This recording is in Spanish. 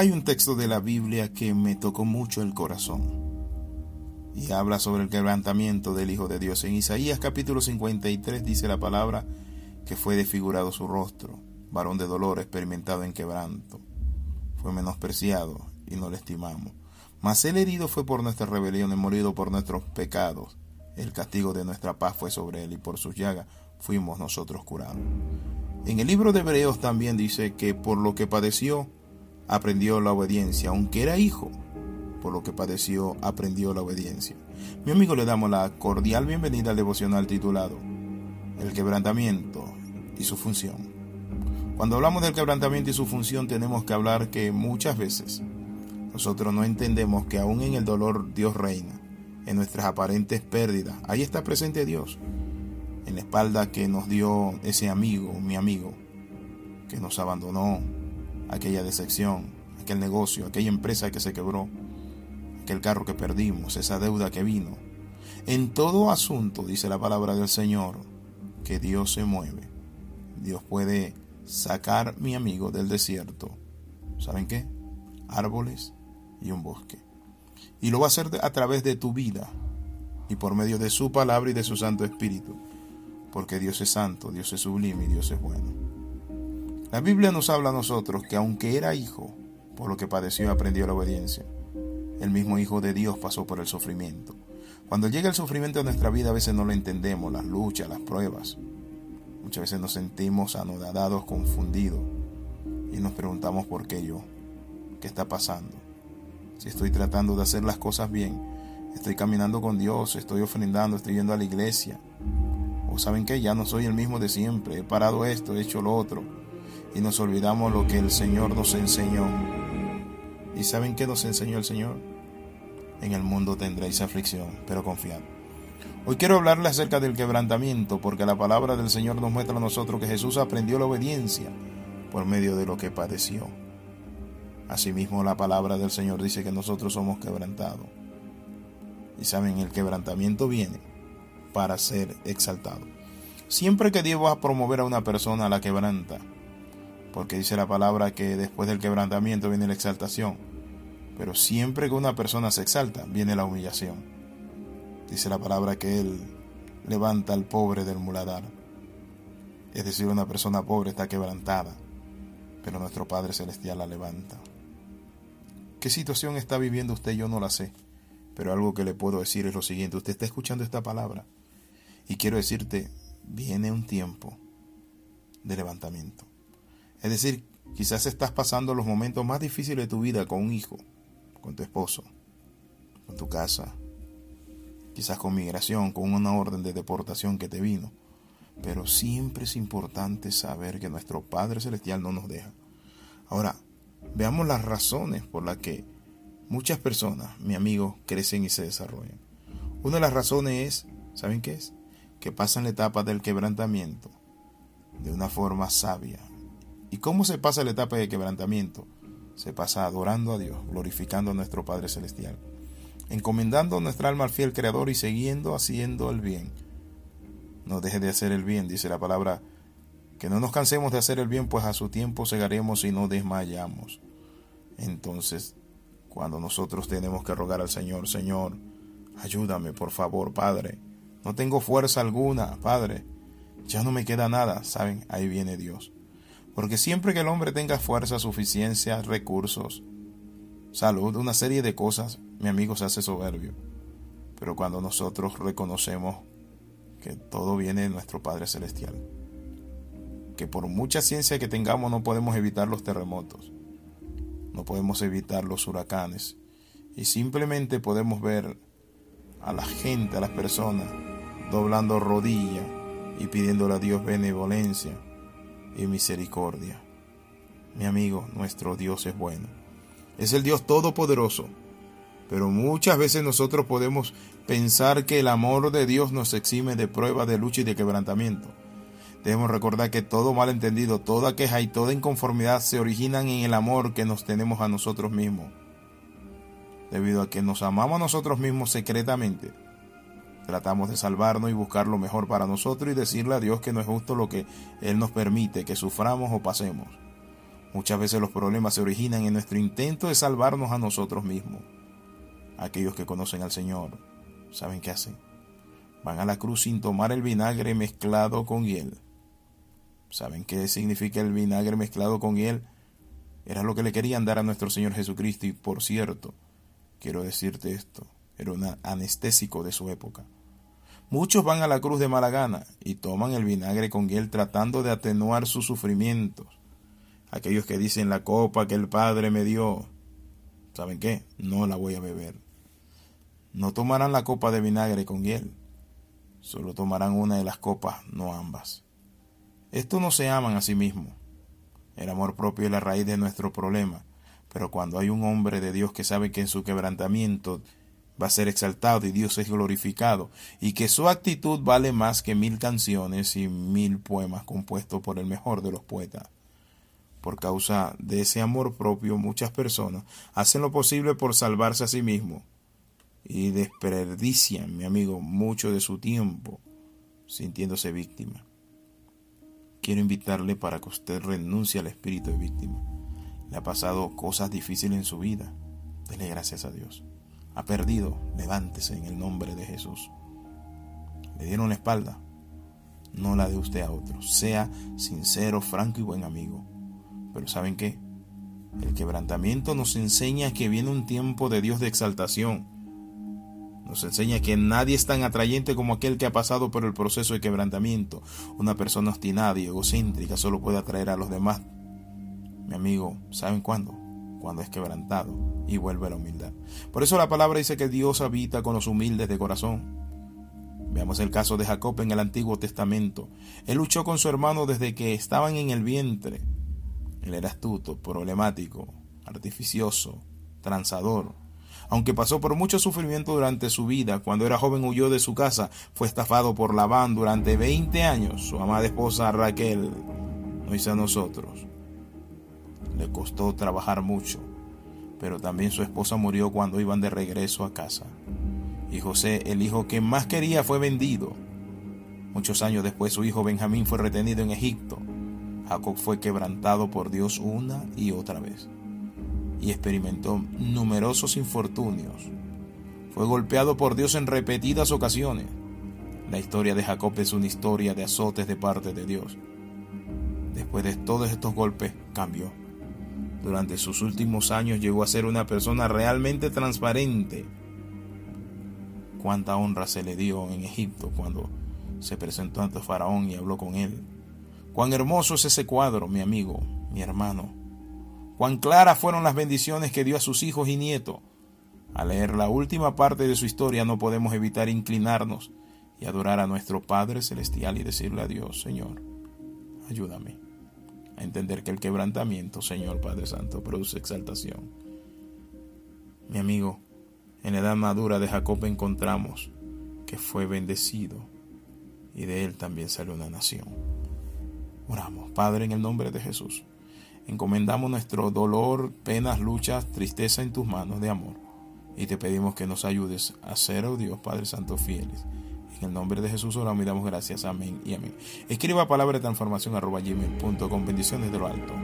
Hay un texto de la Biblia que me tocó mucho el corazón y habla sobre el quebrantamiento del Hijo de Dios. En Isaías capítulo 53 dice la palabra que fue desfigurado su rostro, varón de dolor, experimentado en quebranto. Fue menospreciado y no le estimamos. Mas el herido fue por nuestras rebeliones, morido por nuestros pecados. El castigo de nuestra paz fue sobre él y por sus llagas fuimos nosotros curados. En el libro de Hebreos también dice que por lo que padeció, aprendió la obediencia, aunque era hijo, por lo que padeció, aprendió la obediencia. Mi amigo, le damos la cordial bienvenida al devocional titulado El quebrantamiento y su función. Cuando hablamos del quebrantamiento y su función, tenemos que hablar que muchas veces nosotros no entendemos que aún en el dolor Dios reina, en nuestras aparentes pérdidas, ahí está presente Dios, en la espalda que nos dio ese amigo, mi amigo, que nos abandonó, aquella decepción, aquel negocio, aquella empresa que se quebró, aquel carro que perdimos, esa deuda que vino. En todo asunto, dice la palabra del Señor, que Dios se mueve. Dios puede sacar mi amigo del desierto. ¿Saben qué? Árboles y un bosque. Y lo va a hacer a través de tu vida y por medio de su palabra y de su Santo Espíritu. Porque Dios es santo, Dios es sublime y Dios es bueno. La Biblia nos habla a nosotros que aunque era hijo, por lo que padeció aprendió la obediencia. El mismo Hijo de Dios pasó por el sufrimiento. Cuando llega el sufrimiento a nuestra vida a veces no lo entendemos, las luchas, las pruebas. Muchas veces nos sentimos anodados, confundidos y nos preguntamos por qué yo, qué está pasando. Si estoy tratando de hacer las cosas bien, estoy caminando con Dios, estoy ofrendando, estoy yendo a la iglesia. O saben que ya no soy el mismo de siempre, he parado esto, he hecho lo otro y nos olvidamos lo que el Señor nos enseñó. ¿Y saben qué nos enseñó el Señor? En el mundo tendréis aflicción, pero confiad. Hoy quiero hablarle acerca del quebrantamiento, porque la palabra del Señor nos muestra a nosotros que Jesús aprendió la obediencia por medio de lo que padeció. Asimismo, la palabra del Señor dice que nosotros somos quebrantados. Y saben, el quebrantamiento viene para ser exaltado. Siempre que Dios va a promover a una persona, la quebranta porque dice la palabra que después del quebrantamiento viene la exaltación. Pero siempre que una persona se exalta, viene la humillación. Dice la palabra que Él levanta al pobre del muladar. Es decir, una persona pobre está quebrantada, pero nuestro Padre Celestial la levanta. ¿Qué situación está viviendo usted? Yo no la sé. Pero algo que le puedo decir es lo siguiente. Usted está escuchando esta palabra. Y quiero decirte, viene un tiempo de levantamiento. Es decir, quizás estás pasando los momentos más difíciles de tu vida con un hijo, con tu esposo, con tu casa, quizás con migración, con una orden de deportación que te vino. Pero siempre es importante saber que nuestro Padre Celestial no nos deja. Ahora, veamos las razones por las que muchas personas, mi amigo, crecen y se desarrollan. Una de las razones es, ¿saben qué es? Que pasan la etapa del quebrantamiento de una forma sabia, ¿Y cómo se pasa la etapa de quebrantamiento? Se pasa adorando a Dios, glorificando a nuestro Padre Celestial, encomendando nuestra alma al fiel Creador y siguiendo haciendo el bien. No deje de hacer el bien, dice la palabra, que no nos cansemos de hacer el bien, pues a su tiempo segaremos y no desmayamos. Entonces, cuando nosotros tenemos que rogar al Señor, Señor, ayúdame, por favor, Padre, no tengo fuerza alguna, Padre, ya no me queda nada, ¿saben? Ahí viene Dios porque siempre que el hombre tenga fuerza, suficiencia, recursos, salud, una serie de cosas, mi amigo se hace soberbio. Pero cuando nosotros reconocemos que todo viene de nuestro Padre Celestial, que por mucha ciencia que tengamos no podemos evitar los terremotos, no podemos evitar los huracanes, y simplemente podemos ver a la gente, a las personas, doblando rodillas y pidiéndole a Dios benevolencia y misericordia. Mi amigo, nuestro Dios es bueno. Es el Dios todopoderoso. Pero muchas veces nosotros podemos pensar que el amor de Dios nos exime de prueba, de lucha y de quebrantamiento. Debemos recordar que todo malentendido, toda queja y toda inconformidad se originan en el amor que nos tenemos a nosotros mismos. Debido a que nos amamos a nosotros mismos secretamente, Tratamos de salvarnos y buscar lo mejor para nosotros y decirle a Dios que no es justo lo que Él nos permite, que suframos o pasemos. Muchas veces los problemas se originan en nuestro intento de salvarnos a nosotros mismos. Aquellos que conocen al Señor saben qué hacen. Van a la cruz sin tomar el vinagre mezclado con hiel. ¿Saben qué significa el vinagre mezclado con hiel? Era lo que le querían dar a nuestro Señor Jesucristo y por cierto, quiero decirte esto, era un anestésico de su época. Muchos van a la cruz de mala gana y toman el vinagre con hiel tratando de atenuar sus sufrimientos. Aquellos que dicen la copa que el Padre me dio, ¿saben qué? No la voy a beber. No tomarán la copa de vinagre con hiel, solo tomarán una de las copas, no ambas. Estos no se aman a sí mismos. El amor propio es la raíz de nuestro problema, pero cuando hay un hombre de Dios que sabe que en su quebrantamiento va a ser exaltado y Dios es glorificado, y que su actitud vale más que mil canciones y mil poemas compuestos por el mejor de los poetas. Por causa de ese amor propio, muchas personas hacen lo posible por salvarse a sí mismos y desperdician, mi amigo, mucho de su tiempo sintiéndose víctima. Quiero invitarle para que usted renuncie al espíritu de víctima. Le ha pasado cosas difíciles en su vida. Dele gracias a Dios. Ha perdido, levántese en el nombre de Jesús. Le dieron la espalda, no la de usted a otros. Sea sincero, franco y buen amigo. Pero ¿saben qué? El quebrantamiento nos enseña que viene un tiempo de Dios de exaltación. Nos enseña que nadie es tan atrayente como aquel que ha pasado por el proceso de quebrantamiento. Una persona obstinada y egocéntrica solo puede atraer a los demás. Mi amigo, ¿saben cuándo? Cuando es quebrantado y vuelve a la humildad. Por eso la palabra dice que Dios habita con los humildes de corazón. Veamos el caso de Jacob en el Antiguo Testamento. Él luchó con su hermano desde que estaban en el vientre. Él era astuto, problemático, artificioso, transador. Aunque pasó por mucho sufrimiento durante su vida, cuando era joven huyó de su casa, fue estafado por Labán durante 20 años. Su amada esposa Raquel no hizo a nosotros. Le costó trabajar mucho, pero también su esposa murió cuando iban de regreso a casa. Y José, el hijo que más quería, fue vendido. Muchos años después su hijo Benjamín fue retenido en Egipto. Jacob fue quebrantado por Dios una y otra vez y experimentó numerosos infortunios. Fue golpeado por Dios en repetidas ocasiones. La historia de Jacob es una historia de azotes de parte de Dios. Después de todos estos golpes, cambió. Durante sus últimos años llegó a ser una persona realmente transparente. Cuánta honra se le dio en Egipto cuando se presentó ante Faraón y habló con él. Cuán hermoso es ese cuadro, mi amigo, mi hermano. Cuán claras fueron las bendiciones que dio a sus hijos y nietos. Al leer la última parte de su historia no podemos evitar inclinarnos y adorar a nuestro Padre Celestial y decirle a Dios, Señor, ayúdame a entender que el quebrantamiento, Señor Padre Santo, produce exaltación. Mi amigo, en la edad madura de Jacob encontramos que fue bendecido y de él también salió una nación. Oramos, Padre, en el nombre de Jesús. Encomendamos nuestro dolor, penas, luchas, tristeza en tus manos de amor. Y te pedimos que nos ayudes a ser, oh Dios, Padre Santo, fieles. En el nombre de Jesús oramos y damos gracias. Amén y amén. Escriba palabra de transformación arroba gmail.com. Bendiciones de lo alto.